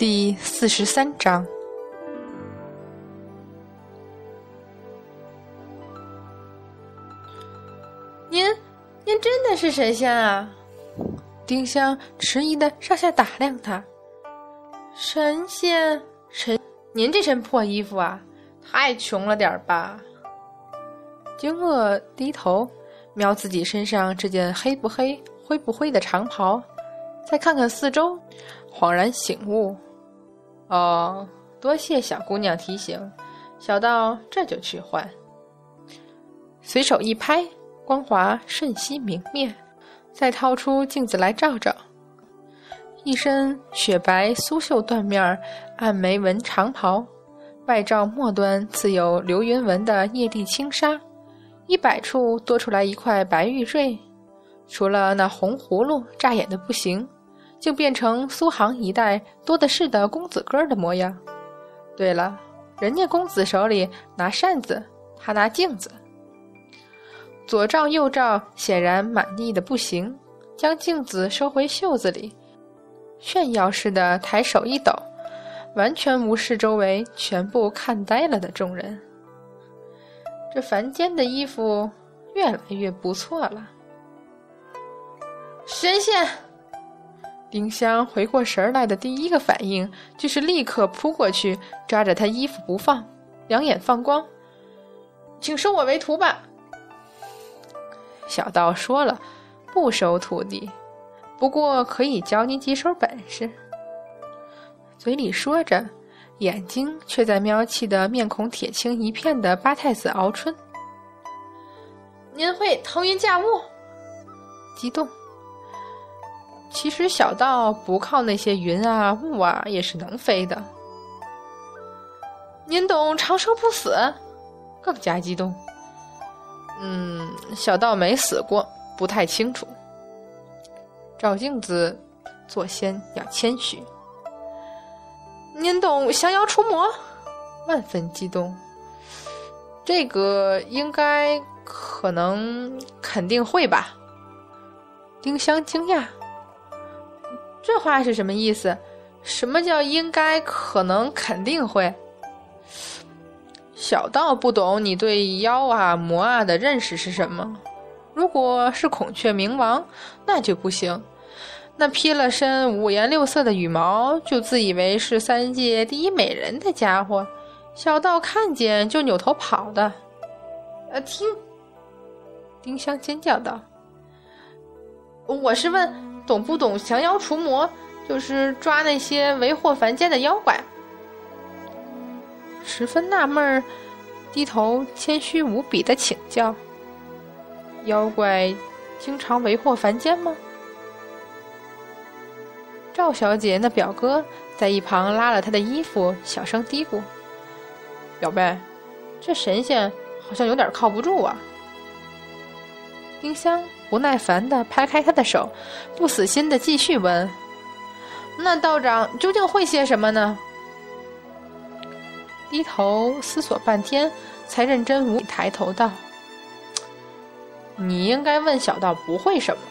第四十三章。您，您真的是神仙啊！丁香迟疑的上下打量他。神仙，神，您这身破衣服啊，太穷了点儿吧？惊愕低头瞄自己身上这件黑不黑、灰不灰的长袍，再看看四周，恍然醒悟：哦，多谢小姑娘提醒，小道这就去换。随手一拍。光华瞬息明灭，再掏出镜子来照照，一身雪白苏绣缎面暗梅纹长袍，外罩末端刺有流云纹的叶地轻纱，一摆处多出来一块白玉坠，除了那红葫芦扎眼的不行，竟变成苏杭一带多的是的公子哥的模样。对了，人家公子手里拿扇子，他拿镜子。左照右照，显然满意的不行，将镜子收回袖子里，炫耀似的抬手一抖，完全无视周围全部看呆了的众人。这凡间的衣服越来越不错了。神仙，丁香回过神来的第一个反应就是立刻扑过去抓着他衣服不放，两眼放光，请收我为徒吧。小道说了，不收徒弟，不过可以教你几手本事。嘴里说着，眼睛却在瞄气得面孔铁青一片的八太子敖春。您会腾云驾雾？激动。其实小道不靠那些云啊雾啊，也是能飞的。您懂长生不死？更加激动。嗯，小道没死过，不太清楚。照镜子，做仙要谦虚。您懂降妖除魔？万分激动。这个应该、可能、肯定会吧？丁香惊讶。这话是什么意思？什么叫应该、可能、肯定会？小道不懂你对妖啊魔啊的认识是什么？如果是孔雀明王，那就不行。那披了身五颜六色的羽毛，就自以为是三界第一美人的家伙，小道看见就扭头跑的。呃，听，丁香尖叫道：“我是问懂不懂降妖除魔，就是抓那些为祸凡间的妖怪。”十分纳闷儿，低头谦虚无比的请教：“妖怪经常为祸凡间吗？”赵小姐那表哥在一旁拉了她的衣服，小声嘀咕：“表妹，这神仙好像有点靠不住啊。”丁香不耐烦的拍开他的手，不死心的继续问：“那道长究竟会些什么呢？”低头思索半天，才认真无比抬头道：“你应该问小道不会什么。”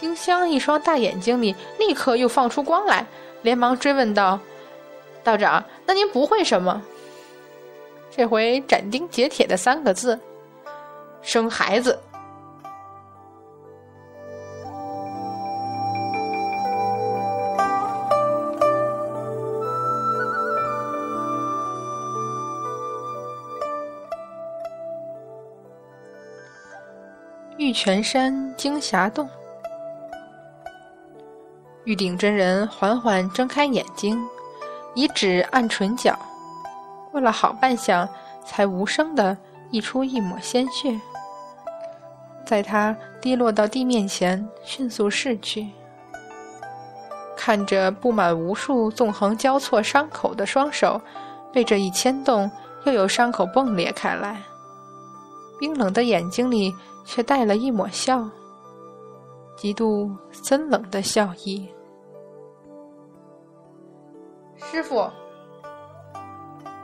丁香一双大眼睛里立刻又放出光来，连忙追问道：“道长，那您不会什么？”这回斩钉截铁的三个字：“生孩子。”玉泉山惊霞洞，玉鼎真人缓缓睁开眼睛，以指按唇角，过了好半晌，才无声的溢出一抹鲜血，在他滴落到地面前，迅速逝去。看着布满无数纵横交错伤口的双手，被这一牵动，又有伤口迸裂开来。冰冷的眼睛里却带了一抹笑，极度森冷的笑意。师傅，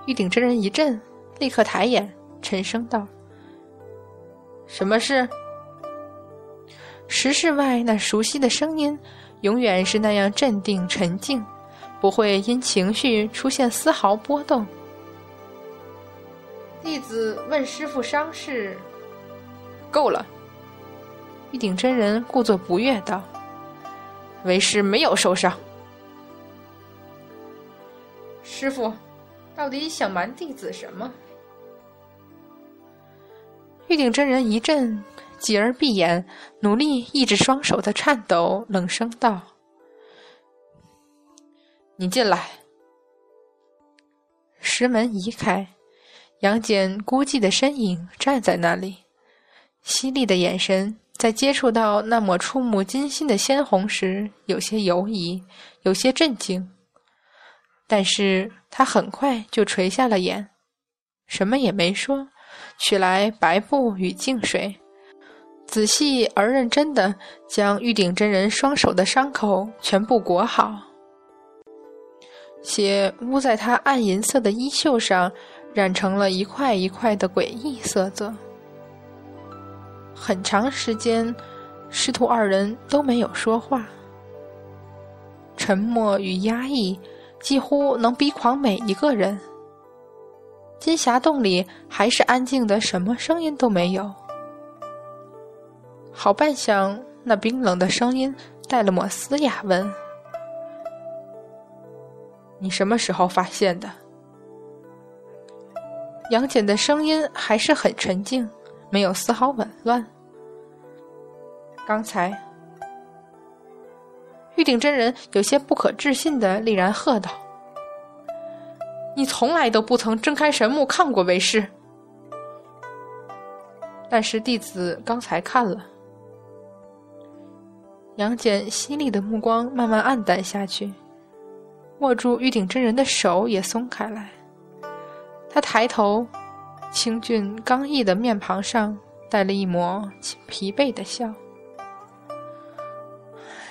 玉鼎真人一震，立刻抬眼，沉声道：“什么事？”石室外那熟悉的声音永远是那样镇定沉静，不会因情绪出现丝毫波动。弟子问师傅伤势，够了。玉鼎真人故作不悦道：“为师没有受伤。”师傅，到底想瞒弟子什么？玉鼎真人一震，继而闭眼，努力抑制双手的颤抖，冷声道：“你进来。”石门移开，杨戬孤寂的身影站在那里，犀利的眼神在接触到那抹触目惊心的鲜红时，有些犹疑，有些震惊。但是他很快就垂下了眼，什么也没说。取来白布与净水，仔细而认真的将玉鼎真人双手的伤口全部裹好，血污在他暗银色的衣袖上，染成了一块一块的诡异色泽。很长时间，师徒二人都没有说话，沉默与压抑几乎能逼狂每一个人。金霞洞里还是安静的，什么声音都没有。好半晌，那冰冷的声音带了抹嘶哑，问：“你什么时候发现的？”杨戬的声音还是很沉静，没有丝毫紊乱。刚才，玉鼎真人有些不可置信的厉然喝道。你从来都不曾睁开神目看过为师，但是弟子刚才看了。杨戬犀利的目光慢慢暗淡下去，握住玉鼎真人的手也松开来。他抬头，清俊刚毅的面庞上带了一抹疲惫的笑。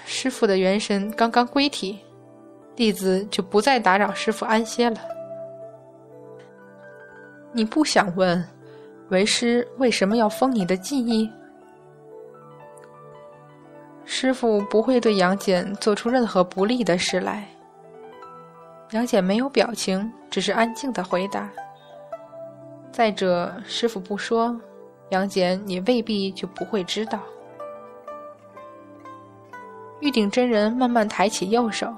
师傅的元神刚刚归体，弟子就不再打扰师傅安歇了。你不想问，为师为什么要封你的记忆？师傅不会对杨戬做出任何不利的事来。杨戬没有表情，只是安静的回答。再者，师傅不说，杨戬你未必就不会知道。玉鼎真人慢慢抬起右手，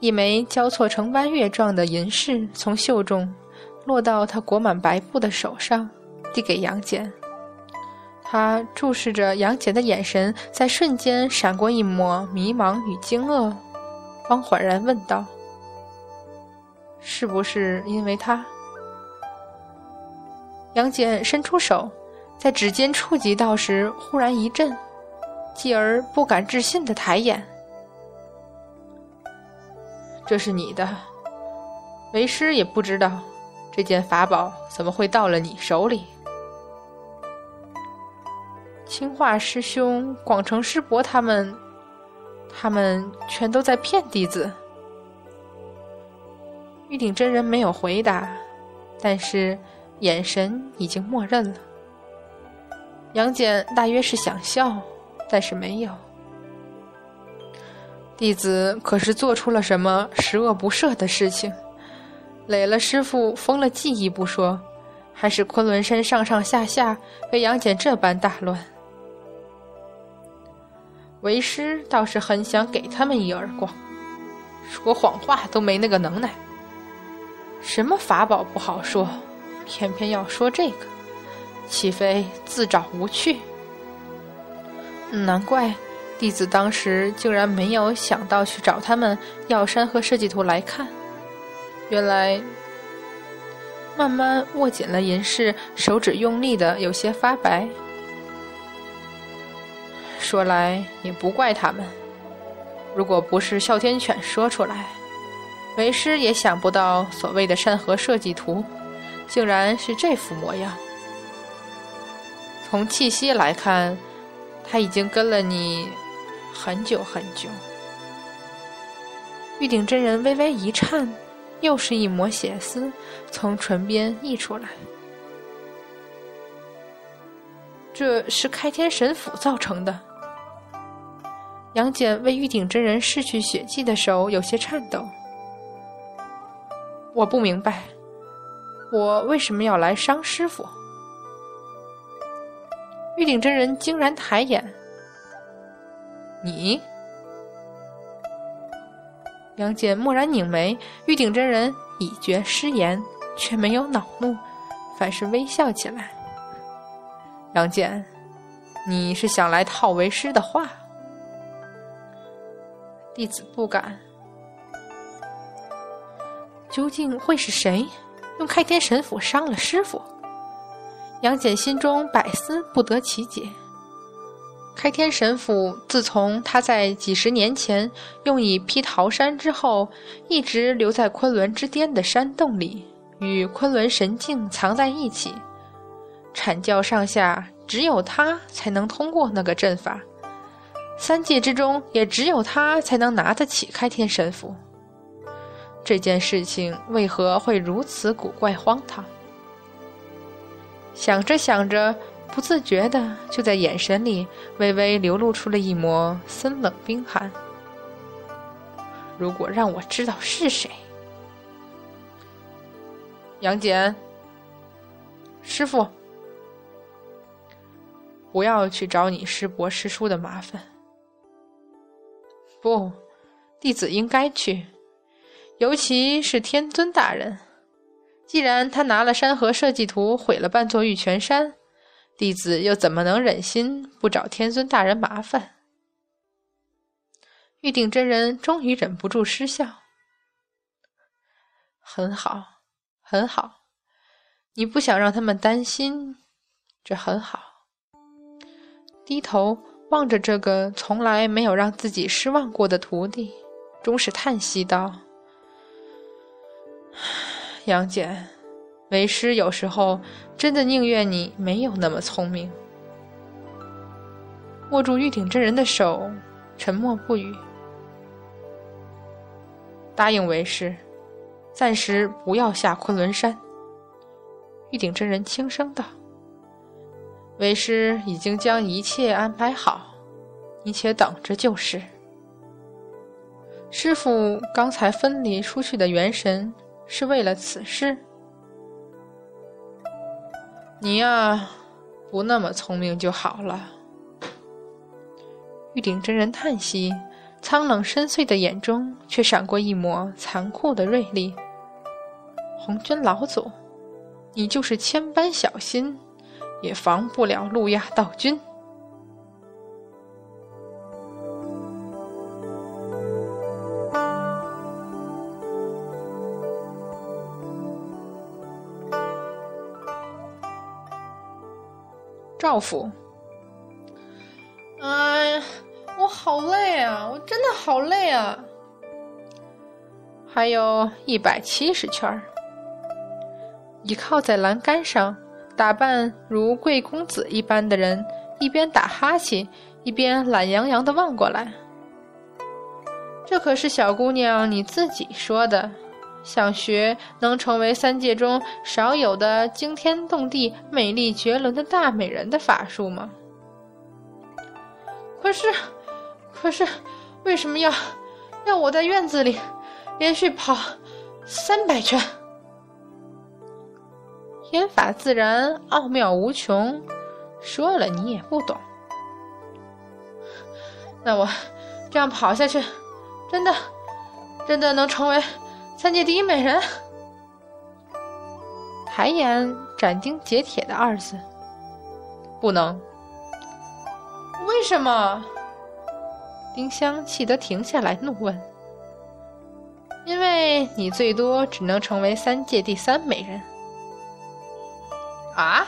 一枚交错成弯月状的银饰从袖中。落到他裹满白布的手上，递给杨戬。他注视着杨戬的眼神，在瞬间闪过一抹迷茫与惊愕，方缓然问道：“是不是因为他？”杨戬伸出手，在指尖触及到时，忽然一震，继而不敢置信的抬眼：“这是你的，为师也不知道。”这件法宝怎么会到了你手里？青化师兄、广成师伯他们，他们全都在骗弟子。玉鼎真人没有回答，但是眼神已经默认了。杨戬大约是想笑，但是没有。弟子可是做出了什么十恶不赦的事情？累了师傅，封了记忆不说，还是昆仑山上上下下被杨戬这般大乱。为师倒是很想给他们一耳光，说谎话都没那个能耐。什么法宝不好说，偏偏要说这个，岂非自找无趣？难怪弟子当时竟然没有想到去找他们要山河设计图来看。原来，慢慢握紧了银饰，手指用力的有些发白。说来也不怪他们，如果不是哮天犬说出来，为师也想不到所谓的山河设计图，竟然是这副模样。从气息来看，他已经跟了你很久很久。玉鼎真人微微一颤。又是一抹血丝从唇边溢出来，这是开天神斧造成的。杨戬为玉鼎真人拭去血迹的手有些颤抖。我不明白，我为什么要来伤师傅？玉鼎真人惊然抬眼：“你？”杨戬蓦然拧眉，玉鼎真人已觉失言，却没有恼怒，反是微笑起来。杨戬，你是想来套为师的话？弟子不敢。究竟会是谁用开天神斧伤了师傅？杨戬心中百思不得其解。开天神斧自从他在几十年前用以劈桃山之后，一直留在昆仑之巅的山洞里，与昆仑神镜藏在一起。阐教上下只有他才能通过那个阵法，三界之中也只有他才能拿得起开天神斧。这件事情为何会如此古怪荒唐？想着想着，不自觉的就在眼神里微微流露出了一抹森冷冰寒。如果让我知道是谁，杨戬，师傅，不要去找你师伯师叔的麻烦。不，弟子应该去。尤其是天尊大人，既然他拿了山河设计图毁了半座玉泉山，弟子又怎么能忍心不找天尊大人麻烦？玉鼎真人终于忍不住失笑。很好，很好，你不想让他们担心，这很好。低头望着这个从来没有让自己失望过的徒弟，终是叹息道。杨戬，为师有时候真的宁愿你没有那么聪明。握住玉鼎真人的手，沉默不语。答应为师，暂时不要下昆仑山。玉鼎真人轻声道：“为师已经将一切安排好，你且等着就是。”师傅刚才分离出去的元神。是为了此事，你呀，不那么聪明就好了。玉鼎真人叹息，苍冷深邃的眼中却闪过一抹残酷的锐利。红军老祖，你就是千般小心，也防不了路亚道君。赵府，哎呀，我好累啊！我真的好累啊！还有一百七十圈儿，倚靠在栏杆上，打扮如贵公子一般的人，一边打哈欠，一边懒洋洋的望过来。这可是小姑娘你自己说的。想学能成为三界中少有的惊天动地、美丽绝伦的大美人的法术吗？可是，可是，为什么要要我在院子里连续跑三百圈？天法自然奥妙无穷，说了你也不懂。那我这样跑下去，真的，真的能成为？三界第一美人，抬眼斩钉截铁的二字，不能。为什么？丁香气得停下来，怒问：“因为你最多只能成为三界第三美人。”啊！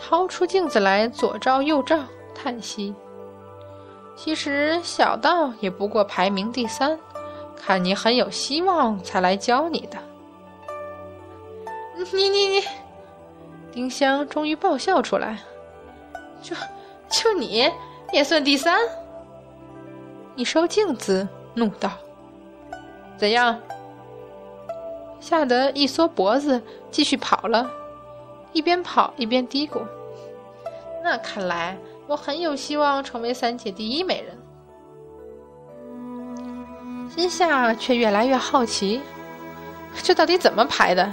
掏出镜子来，左照右照，叹息。其实小道也不过排名第三。看你很有希望，才来教你的。你你你，丁香终于爆笑出来。就就你也算第三？你收镜子，怒道：“怎样？”吓得一缩脖子，继续跑了，一边跑一边嘀咕：“那看来我很有希望成为三界第一美人。”心下却越来越好奇，这到底怎么排的？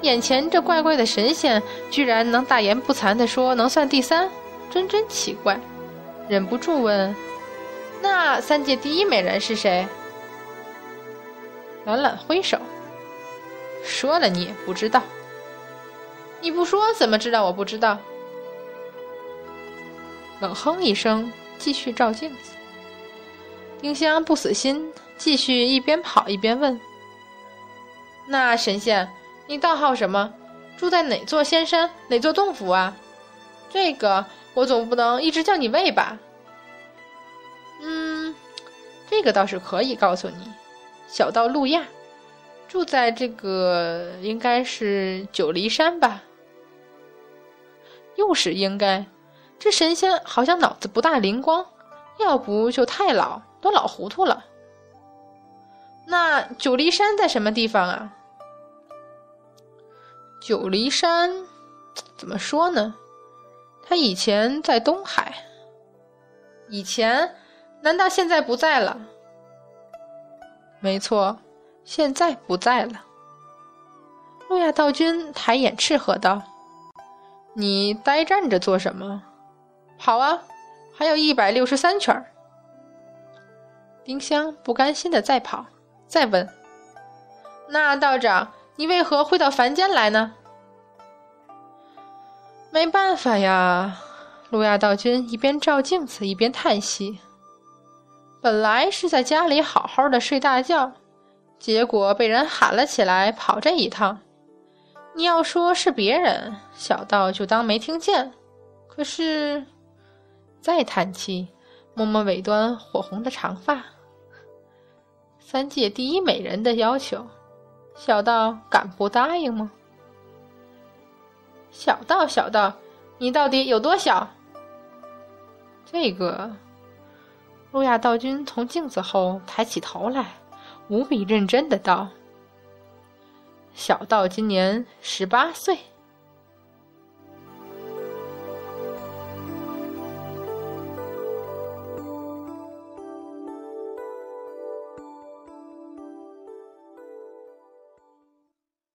眼前这怪怪的神仙，居然能大言不惭地说能算第三，真真奇怪。忍不住问：“那三界第一美人是谁？”懒懒挥手，说了你也不知道。你不说怎么知道我不知道？冷哼一声，继续照镜子。丁香不死心，继续一边跑一边问：“那神仙？”你道号什么？住在哪座仙山？哪座洞府啊？这个我总不能一直叫你喂吧？嗯，这个倒是可以告诉你。小道路亚，住在这个应该是九黎山吧？又是应该，这神仙好像脑子不大灵光，要不就太老，都老糊涂了。那九黎山在什么地方啊？九黎山，怎么说呢？他以前在东海。以前？难道现在不在了？没错，现在不在了。路亚道君抬眼斥喝道：“你呆站着做什么？跑啊！还有一百六十三圈。”丁香不甘心的再跑，再问：“那道长？”你为何会到凡间来呢？没办法呀，路亚道君一边照镜子一边叹息。本来是在家里好好的睡大觉，结果被人喊了起来跑这一趟。你要说是别人，小道就当没听见。可是，再叹气，摸摸尾端火红的长发，三界第一美人的要求。小道敢不答应吗？小道，小道，你到底有多小？这个，路亚道君从镜子后抬起头来，无比认真的道：“小道今年十八岁。”